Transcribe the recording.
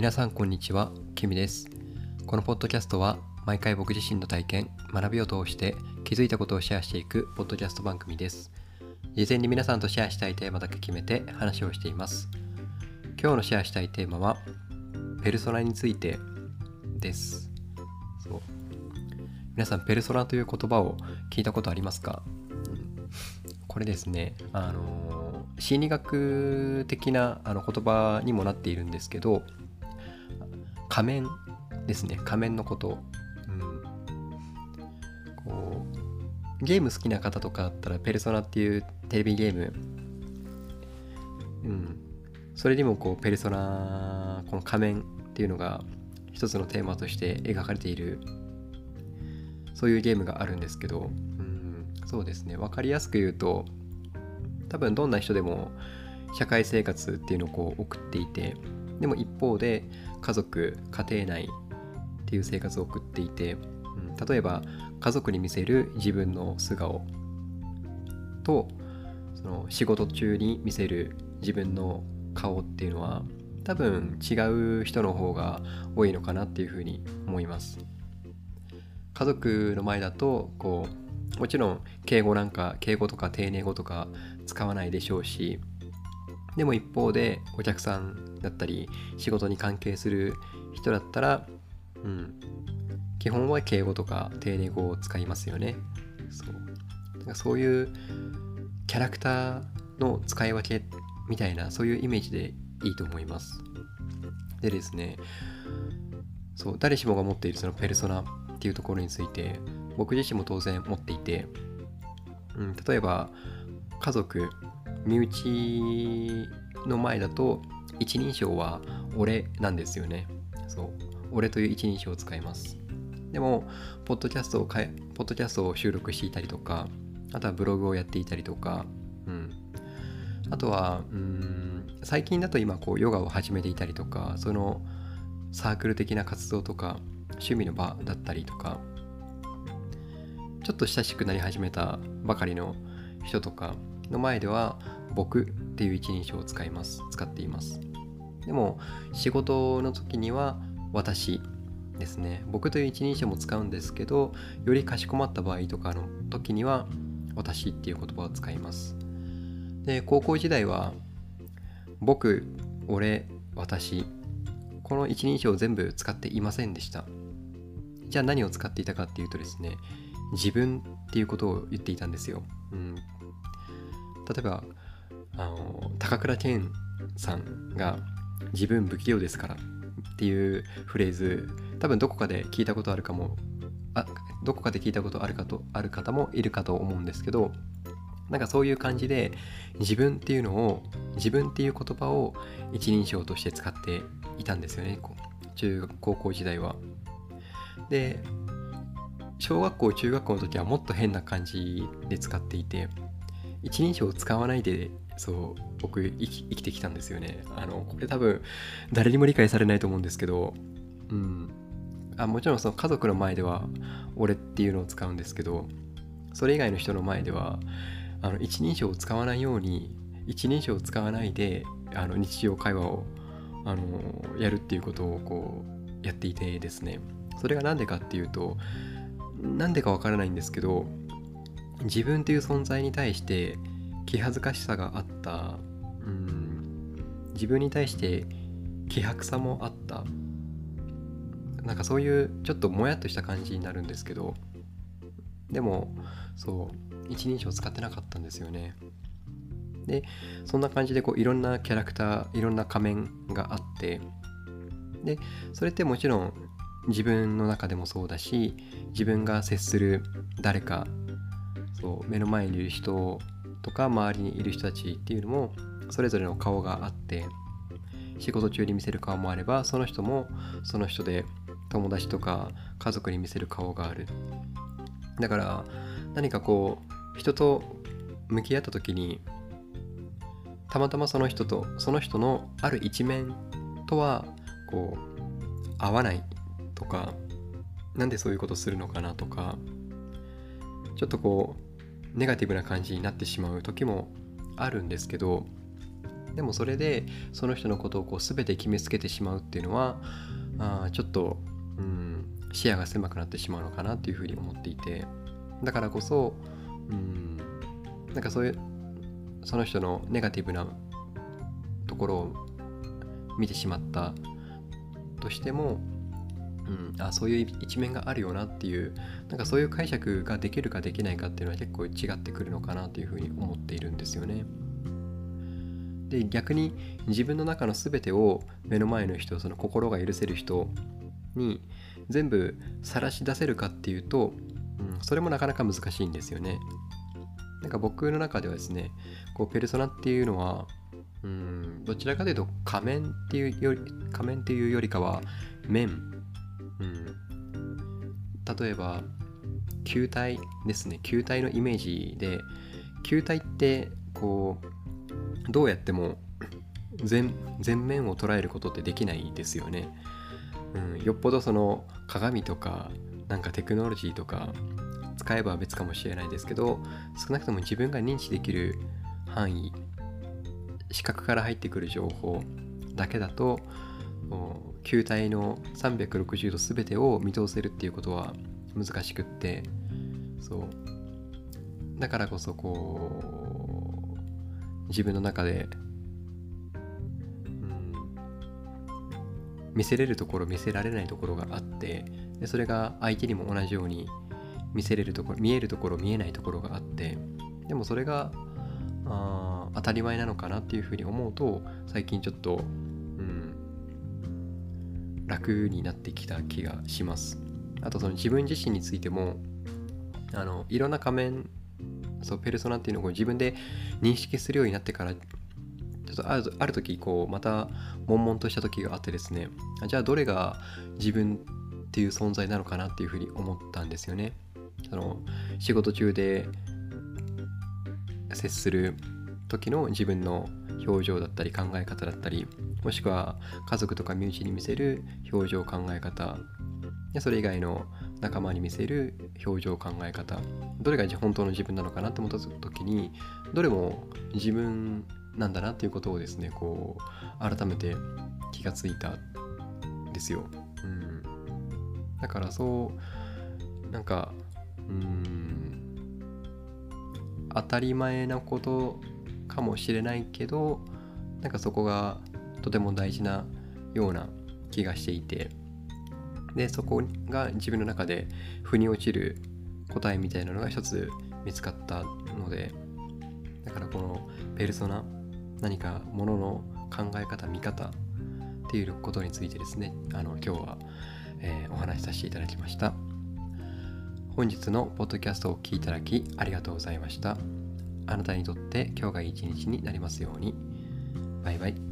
皆さんこんにちは、キミです。このポッドキャストは毎回僕自身の体験、学びを通して気づいたことをシェアしていくポッドキャスト番組です。事前に皆さんとシェアしたいテーマだけ決めて話をしています。今日のシェアしたいテーマは、ペルソナについてです。そう皆さん、ペルソナという言葉を聞いたことありますか、うんこれですね、あの心理学的なあの言葉にもなっているんですけど、仮面ですね。仮面のこと、うん、こうゲーム好きな方とかだったら「ペルソナ」っていうテレビゲーム、うん、それにもこうペルソナこの仮面っていうのが一つのテーマとして描かれているそういうゲームがあるんですけど、うん、そうですね。分かりやすく言うと多分どんな人でも社会生活っていうのをこう送っていてでも一方で家族家庭内っていう生活を送っていて、うん、例えば家族に見せる自分の素顔とその仕事中に見せる自分の顔っていうのは多分違う人の方が多いのかなっていうふうに思います。家族の前だとこうもちろん敬語なんか敬語とか丁寧語とか使わないでしょうしでも一方でお客さんだったり仕事に関係する人だったら、うん、基本は敬語とか丁寧語を使いますよね。そうなんかそういうキャラクターの使い分けみたいなそういうイメージでいいと思います。でですねそう誰しもが持っているそのペルソナっていうところについて僕自身も当然持っていて、うん、例えば家族身内の前だと一人称は俺なんですよね。そう。俺という一人称を使います。でもポッドキャストをかえポッドキャストを収録していたりとかあとはブログをやっていたりとかうん。あとはうん最近だと今こうヨガを始めていたりとかそのサークル的な活動とか趣味の場だったりとかちょっと親しくなり始めたばかりの人とかの前では僕っていう一人称を使います。使っています。でも仕事の時には私ですね。僕という一人称も使うんですけどよりかしこまった場合とかの時には私っていう言葉を使います。で高校時代は僕俺私この一人称を全部使っていませんでした。じゃあ何を使っていたかっていうとですね自分っていうことを言っていたんですよ、うん、例えばあの高倉健さんが「自分不器用ですから」っていうフレーズ多分どこかで聞いたことあるかもあどこかで聞いたことあるかとある方もいるかと思うんですけどなんかそういう感じで自分っていうのを自分っていう言葉を一人称として使っていたんですよね中学高校時代は。で小学校中学校の時はもっと変な感じで使っていて一人称を使わないでそう僕生き生きてきたんですよね。あのこれ多分誰にも理解されないと思うんですけどうん。あもちろんその家族の前では俺っていうのを使うんですけどそれ以外の人の前ではあの一人称を使わないように一人称を使わないであの日常会話をあのやるっていうことをこうやっていてですね。それが何でかっていうとなんでかわからないんですけど自分という存在に対して気恥ずかしさがあった。うん。自分に対して気迫さもあった。なんかそういうちょっともやっとした感じになるんですけど。でもそう一人称使ってなかったんですよね。でそんな感じでこういろんなキャラクターいろんな仮面があって。でそれってもちろん自分の中でもそうだし自分が接する誰かそう目の前にいる人とか周りにいる人たちっていうのもそれぞれの顔があって仕事中に見せる顔もあればその人もその人で友達とか家族に見せる顔がある。だから何かこう人と向き合った時にたまたまその人とその人のある一面とはこう合わないとかなんでそういうことするのかなとかちょっとこうネガティブな感じになってしまう時もあるんですけどでもそれでその人のことをこう全て決めつけてしまうっていうのはあちょっと、うん、視野が狭くなってしまうのかなっていうふうに思っていてだからこそ、うん、なんかそういうその人のネガティブなところを見てしまったとしても、うん、あそういう一面があるよなっていうなんかそういう解釈ができるかできないかっていうのは結構違ってくるのかなというふうに思っているんですよね。で逆に自分の中の全てを目の前の人その心が許せる人に全部晒し出せるかっていうと、うん、それもなかなか難しいんですよね。なんか僕の中ではですねこうペルソナっていうのはうんどちらかというと仮面っていうより仮面っていうよりかは面、うん、例えば球体ですね。球体のイメージで球体ってこうどうやっても全面を捉えることってできないですよね、うん、よっぽどその鏡とかなんかテクノロジーとか使えば別かもしれないですけど少なくとも自分が認知できる範囲視覚から入ってくる情報だけだと球体の360度全てを見通せるっていうことは難しくってそう。だからこそこう自分の中で、うん、見せれるところ見せられないところがあってでそれが相手にも同じように見せれるところ見えるところ見えないところがあってでもそれがあ当たり前なのかなっていうふうに思うと最近ちょっと、楽になってきた気がします。あとその自分自身についてもあのいろんな仮面そうペルソナっていうのを自分で認識するようになってからちょっとあるある時こうまた悶々とした時があってですねじゃあどれが自分っていう存在なのかなっていうふうに思ったんですよね。その仕事中で接する時の自分の表情だったり考え方だったりもしくは家族とか身内に見せる表情考え方。それ以外の仲間に見せる表情考え方。どれが本当の自分なのかなって思った時にどれも自分なんだなっていうことをですねこう改めて気がついたんですよ、うん、だからそうなんかうん当たり前なことかもしれないけどなんかそこがとても大事なような気がしていてでそこが自分の中で腑に落ちる答えみたいなのが一つ見つかったのでだからこのペルソナ何かものの考え方見方っていうことについてですねあの今日は、えー、お話しさせていただきました。本日のポッドキャストをお聴きいただきありがとうございました。あなたにとって今日がいい一日になりますように。バイバイ。